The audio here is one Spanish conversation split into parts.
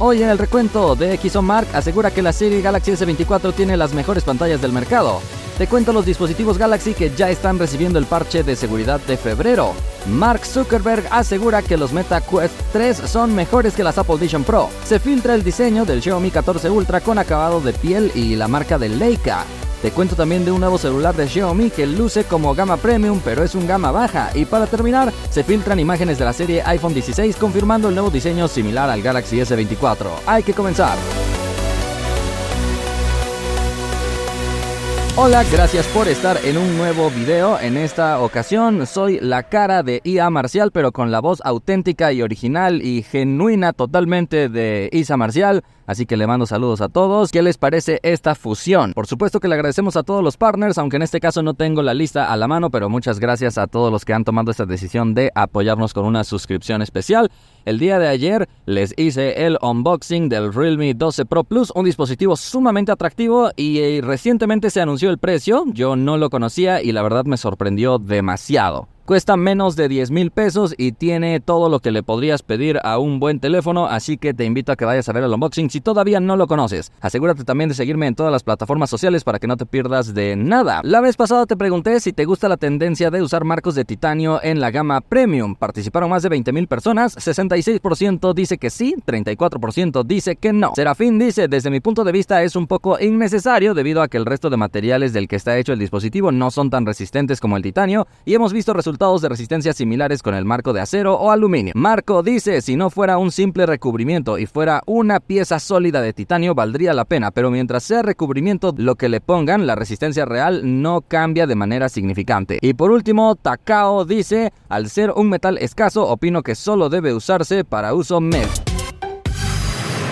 Hoy en el recuento de Mark asegura que la serie Galaxy S24 tiene las mejores pantallas del mercado. Te cuento los dispositivos Galaxy que ya están recibiendo el parche de seguridad de febrero. Mark Zuckerberg asegura que los Meta Quest 3 son mejores que las Apple Vision Pro. Se filtra el diseño del Xiaomi 14 Ultra con acabado de piel y la marca de Leica. Te cuento también de un nuevo celular de Xiaomi que luce como gama premium pero es un gama baja. Y para terminar, se filtran imágenes de la serie iPhone 16 confirmando el nuevo diseño similar al Galaxy S24. Hay que comenzar. Hola, gracias por estar en un nuevo video. En esta ocasión soy la cara de IA Marcial, pero con la voz auténtica y original y genuina totalmente de Isa Marcial. Así que le mando saludos a todos. ¿Qué les parece esta fusión? Por supuesto que le agradecemos a todos los partners, aunque en este caso no tengo la lista a la mano, pero muchas gracias a todos los que han tomado esta decisión de apoyarnos con una suscripción especial. El día de ayer les hice el unboxing del Realme 12 Pro Plus, un dispositivo sumamente atractivo y eh, recientemente se anunció el precio. Yo no lo conocía y la verdad me sorprendió demasiado. Cuesta menos de 10 mil pesos y tiene todo lo que le podrías pedir a un buen teléfono, así que te invito a que vayas a ver el unboxing si todavía no lo conoces. Asegúrate también de seguirme en todas las plataformas sociales para que no te pierdas de nada. La vez pasada te pregunté si te gusta la tendencia de usar marcos de titanio en la gama premium. Participaron más de 20 mil personas, 66% dice que sí, 34% dice que no. Serafín dice, desde mi punto de vista es un poco innecesario debido a que el resto de materiales del que está hecho el dispositivo no son tan resistentes como el titanio y hemos visto resultados de resistencia similares con el marco de acero o aluminio. Marco dice, si no fuera un simple recubrimiento y fuera una pieza sólida de titanio valdría la pena, pero mientras sea recubrimiento lo que le pongan, la resistencia real no cambia de manera significante. Y por último, Takao dice, al ser un metal escaso, opino que solo debe usarse para uso medio.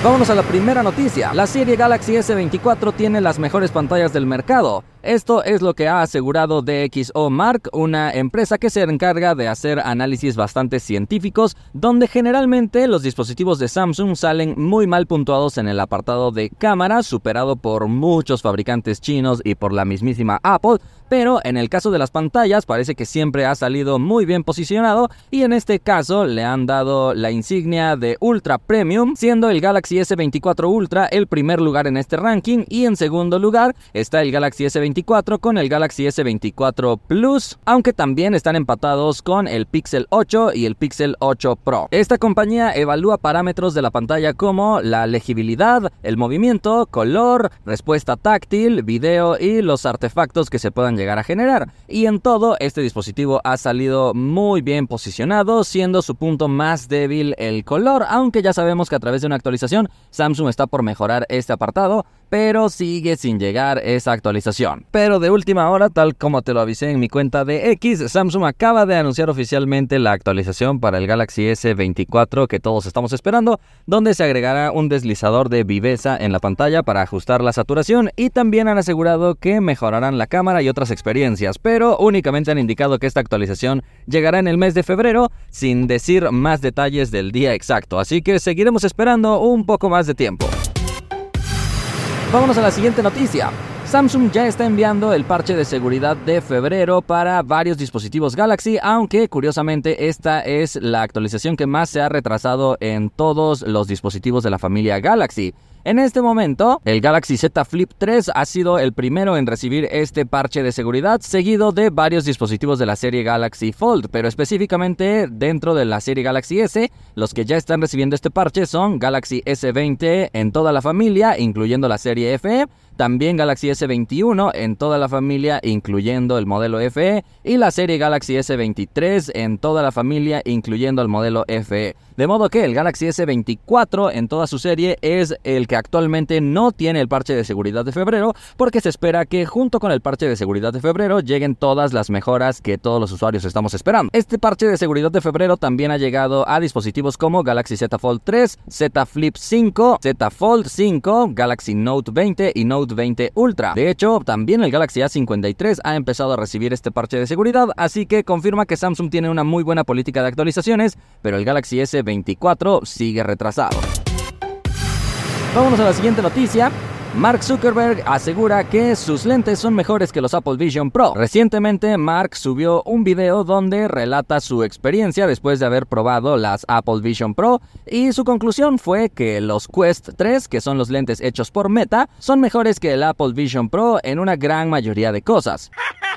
Vámonos a la primera noticia. La serie Galaxy S24 tiene las mejores pantallas del mercado. Esto es lo que ha asegurado DxO Mark, una empresa que se encarga de hacer análisis bastante científicos, donde generalmente los dispositivos de Samsung salen muy mal puntuados en el apartado de cámara, superado por muchos fabricantes chinos y por la mismísima Apple, pero en el caso de las pantallas parece que siempre ha salido muy bien posicionado y en este caso le han dado la insignia de Ultra Premium, siendo el Galaxy S24 Ultra el primer lugar en este ranking y en segundo lugar está el Galaxy S24 con el Galaxy S24 Plus, aunque también están empatados con el Pixel 8 y el Pixel 8 Pro. Esta compañía evalúa parámetros de la pantalla como la legibilidad, el movimiento, color, respuesta táctil, video y los artefactos que se puedan llegar a generar. Y en todo, este dispositivo ha salido muy bien posicionado, siendo su punto más débil el color, aunque ya sabemos que a través de una actualización Samsung está por mejorar este apartado, pero sigue sin llegar esa actualización. Pero de última hora, tal como te lo avisé en mi cuenta de X, Samsung acaba de anunciar oficialmente la actualización para el Galaxy S24 que todos estamos esperando, donde se agregará un deslizador de viveza en la pantalla para ajustar la saturación y también han asegurado que mejorarán la cámara y otras experiencias, pero únicamente han indicado que esta actualización llegará en el mes de febrero sin decir más detalles del día exacto, así que seguiremos esperando un poco más de tiempo. Vámonos a la siguiente noticia. Samsung ya está enviando el parche de seguridad de febrero para varios dispositivos Galaxy, aunque curiosamente esta es la actualización que más se ha retrasado en todos los dispositivos de la familia Galaxy. En este momento, el Galaxy Z Flip 3 ha sido el primero en recibir este parche de seguridad, seguido de varios dispositivos de la serie Galaxy Fold, pero específicamente dentro de la serie Galaxy S, los que ya están recibiendo este parche son Galaxy S20 en toda la familia, incluyendo la serie FE, también Galaxy S21 en toda la familia, incluyendo el modelo FE, y la serie Galaxy S23 en toda la familia, incluyendo el modelo FE. De modo que el Galaxy S24 en toda su serie es el que actualmente no tiene el parche de seguridad de febrero, porque se espera que junto con el parche de seguridad de febrero lleguen todas las mejoras que todos los usuarios estamos esperando. Este parche de seguridad de febrero también ha llegado a dispositivos como Galaxy Z Fold 3, Z Flip 5, Z Fold 5, Galaxy Note 20 y Note 20 Ultra. De hecho, también el Galaxy A53 ha empezado a recibir este parche de seguridad, así que confirma que Samsung tiene una muy buena política de actualizaciones, pero el Galaxy S24 sigue retrasado. Vámonos a la siguiente noticia. Mark Zuckerberg asegura que sus lentes son mejores que los Apple Vision Pro. Recientemente, Mark subió un video donde relata su experiencia después de haber probado las Apple Vision Pro y su conclusión fue que los Quest 3, que son los lentes hechos por Meta, son mejores que el Apple Vision Pro en una gran mayoría de cosas.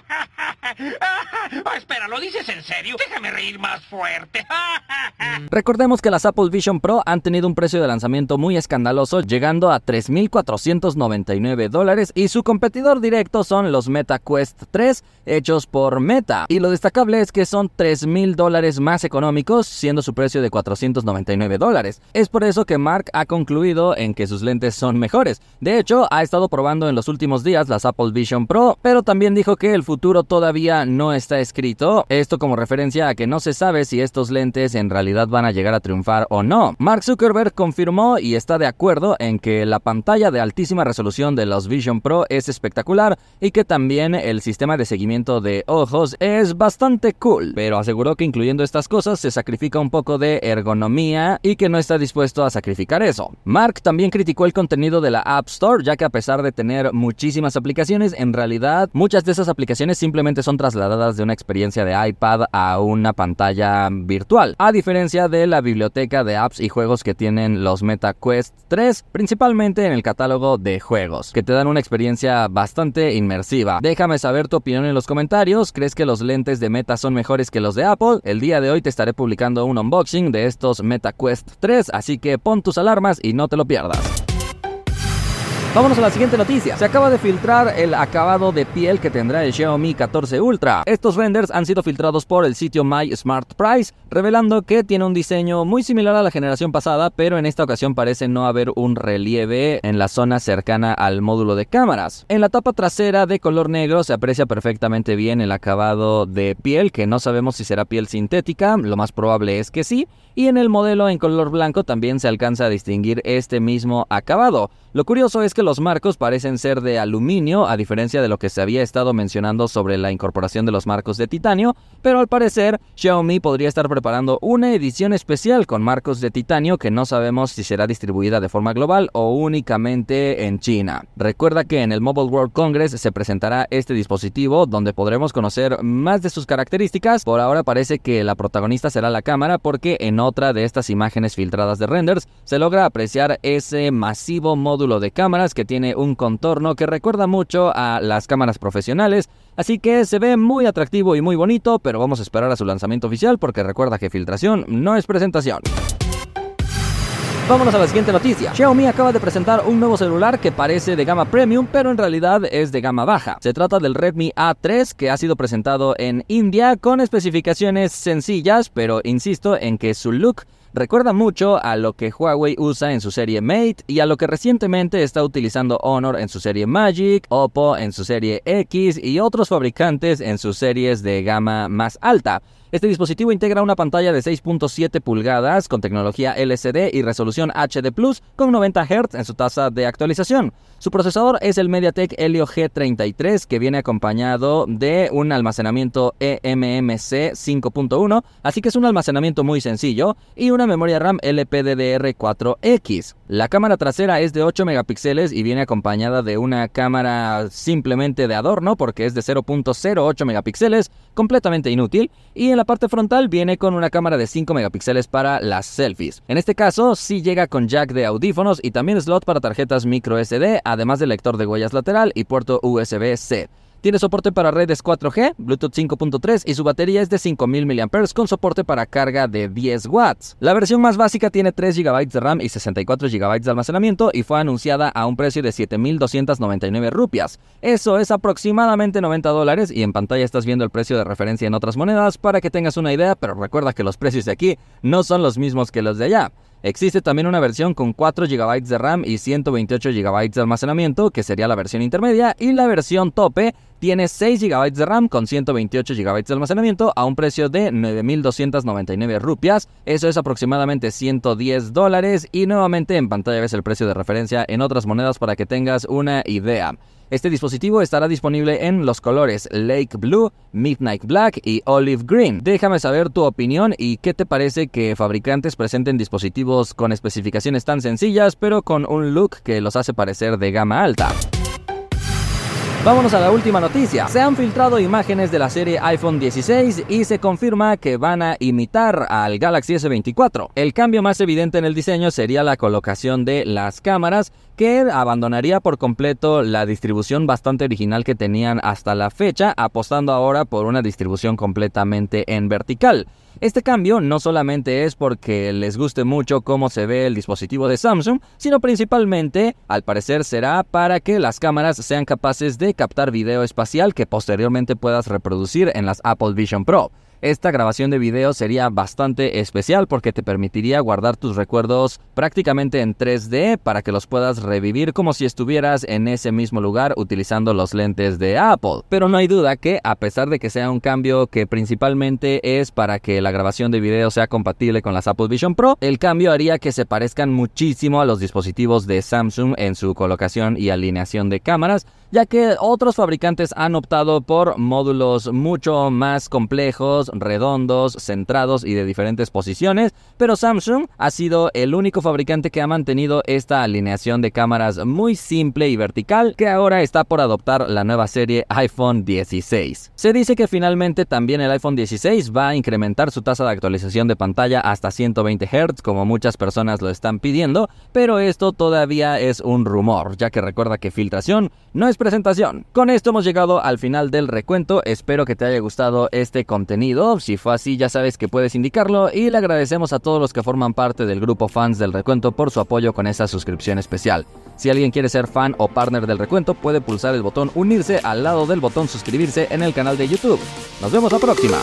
Espera, ¿lo dices en serio? Déjame reír más fuerte. Recordemos que las Apple Vision Pro han tenido un precio de lanzamiento muy escandaloso, llegando a 3.499 dólares, y su competidor directo son los Meta Quest 3, hechos por Meta. Y lo destacable es que son 3.000 dólares más económicos, siendo su precio de 499 dólares. Es por eso que Mark ha concluido en que sus lentes son mejores. De hecho, ha estado probando en los últimos días las Apple Vision Pro, pero también dijo que el futuro todavía no está escrito. Esto como referencia a que no se sabe si estos lentes en realidad van a llegar a triunfar o no. Mark Zuckerberg confirmó y está de acuerdo en que la pantalla de altísima resolución de los Vision Pro es espectacular y que también el sistema de seguimiento de ojos es bastante cool, pero aseguró que incluyendo estas cosas se sacrifica un poco de ergonomía y que no está dispuesto a sacrificar eso. Mark también criticó el contenido de la App Store, ya que a pesar de tener muchísimas aplicaciones, en realidad muchas de esas aplicaciones simplemente son trasladadas de una experiencia de iPad a una pantalla virtual, a diferencia de la biblioteca de apps y juegos que tienen los Meta Quest 3, principalmente en el catálogo de juegos, que te dan una experiencia bastante inmersiva. Déjame saber tu opinión en los comentarios, ¿crees que los lentes de Meta son mejores que los de Apple? El día de hoy te estaré publicando un unboxing de estos Meta Quest 3, así que pon tus alarmas y no te lo pierdas. Vámonos a la siguiente noticia. Se acaba de filtrar el acabado de piel que tendrá el Xiaomi 14 Ultra. Estos renders han sido filtrados por el sitio My Price, revelando que tiene un diseño muy similar a la generación pasada, pero en esta ocasión parece no haber un relieve en la zona cercana al módulo de cámaras. En la tapa trasera de color negro se aprecia perfectamente bien el acabado de piel, que no sabemos si será piel sintética, lo más probable es que sí, y en el modelo en color blanco también se alcanza a distinguir este mismo acabado. Lo curioso es que los marcos parecen ser de aluminio, a diferencia de lo que se había estado mencionando sobre la incorporación de los marcos de titanio, pero al parecer Xiaomi podría estar preparando una edición especial con marcos de titanio que no sabemos si será distribuida de forma global o únicamente en China. Recuerda que en el Mobile World Congress se presentará este dispositivo donde podremos conocer más de sus características. Por ahora parece que la protagonista será la cámara porque en otra de estas imágenes filtradas de renders se logra apreciar ese masivo módulo de cámaras que tiene un contorno que recuerda mucho a las cámaras profesionales, así que se ve muy atractivo y muy bonito, pero vamos a esperar a su lanzamiento oficial porque recuerda que filtración no es presentación. Vámonos a la siguiente noticia. Xiaomi acaba de presentar un nuevo celular que parece de gama premium, pero en realidad es de gama baja. Se trata del Redmi A3 que ha sido presentado en India con especificaciones sencillas, pero insisto en que su look recuerda mucho a lo que Huawei usa en su serie Mate y a lo que recientemente está utilizando Honor en su serie Magic, Oppo en su serie X y otros fabricantes en sus series de gama más alta. Este dispositivo integra una pantalla de 6.7 pulgadas con tecnología LCD y resolución HD Plus con 90 Hz en su tasa de actualización. Su procesador es el MediaTek Helio G33 que viene acompañado de un almacenamiento eMMC 5.1, así que es un almacenamiento muy sencillo, y una memoria RAM LPDDR4X. La cámara trasera es de 8 megapíxeles y viene acompañada de una cámara simplemente de adorno porque es de 0.08 megapíxeles, completamente inútil, y la parte frontal viene con una cámara de 5 megapíxeles para las selfies. En este caso sí llega con jack de audífonos y también slot para tarjetas micro SD, además del lector de huellas lateral y puerto USB-C. Tiene soporte para redes 4G, Bluetooth 5.3 y su batería es de 5000 mAh con soporte para carga de 10 watts. La versión más básica tiene 3 GB de RAM y 64 GB de almacenamiento y fue anunciada a un precio de 7299 rupias. Eso es aproximadamente 90 dólares y en pantalla estás viendo el precio de referencia en otras monedas para que tengas una idea, pero recuerda que los precios de aquí no son los mismos que los de allá. Existe también una versión con 4 GB de RAM y 128 GB de almacenamiento, que sería la versión intermedia, y la versión tope tiene 6 GB de RAM con 128 GB de almacenamiento a un precio de 9.299 rupias, eso es aproximadamente 110 dólares y nuevamente en pantalla ves el precio de referencia en otras monedas para que tengas una idea. Este dispositivo estará disponible en los colores Lake Blue, Midnight Black y Olive Green. Déjame saber tu opinión y qué te parece que fabricantes presenten dispositivos con especificaciones tan sencillas pero con un look que los hace parecer de gama alta. Vámonos a la última noticia. Se han filtrado imágenes de la serie iPhone 16 y se confirma que van a imitar al Galaxy S24. El cambio más evidente en el diseño sería la colocación de las cámaras que abandonaría por completo la distribución bastante original que tenían hasta la fecha, apostando ahora por una distribución completamente en vertical. Este cambio no solamente es porque les guste mucho cómo se ve el dispositivo de Samsung, sino principalmente, al parecer, será para que las cámaras sean capaces de captar video espacial que posteriormente puedas reproducir en las Apple Vision Pro. Esta grabación de video sería bastante especial porque te permitiría guardar tus recuerdos prácticamente en 3D para que los puedas revivir como si estuvieras en ese mismo lugar utilizando los lentes de Apple. Pero no hay duda que a pesar de que sea un cambio que principalmente es para que la grabación de video sea compatible con las Apple Vision Pro, el cambio haría que se parezcan muchísimo a los dispositivos de Samsung en su colocación y alineación de cámaras, ya que otros fabricantes han optado por módulos mucho más complejos, redondos, centrados y de diferentes posiciones, pero Samsung ha sido el único fabricante que ha mantenido esta alineación de cámaras muy simple y vertical que ahora está por adoptar la nueva serie iPhone 16. Se dice que finalmente también el iPhone 16 va a incrementar su tasa de actualización de pantalla hasta 120 Hz como muchas personas lo están pidiendo, pero esto todavía es un rumor, ya que recuerda que filtración no es presentación. Con esto hemos llegado al final del recuento, espero que te haya gustado este contenido, si fue así ya sabes que puedes indicarlo y le agradecemos a todos los que forman parte del grupo fans del recuento por su apoyo con esa suscripción especial. Si alguien quiere ser fan o partner del recuento puede pulsar el botón unirse al lado del botón suscribirse en el canal de YouTube. Nos vemos la próxima.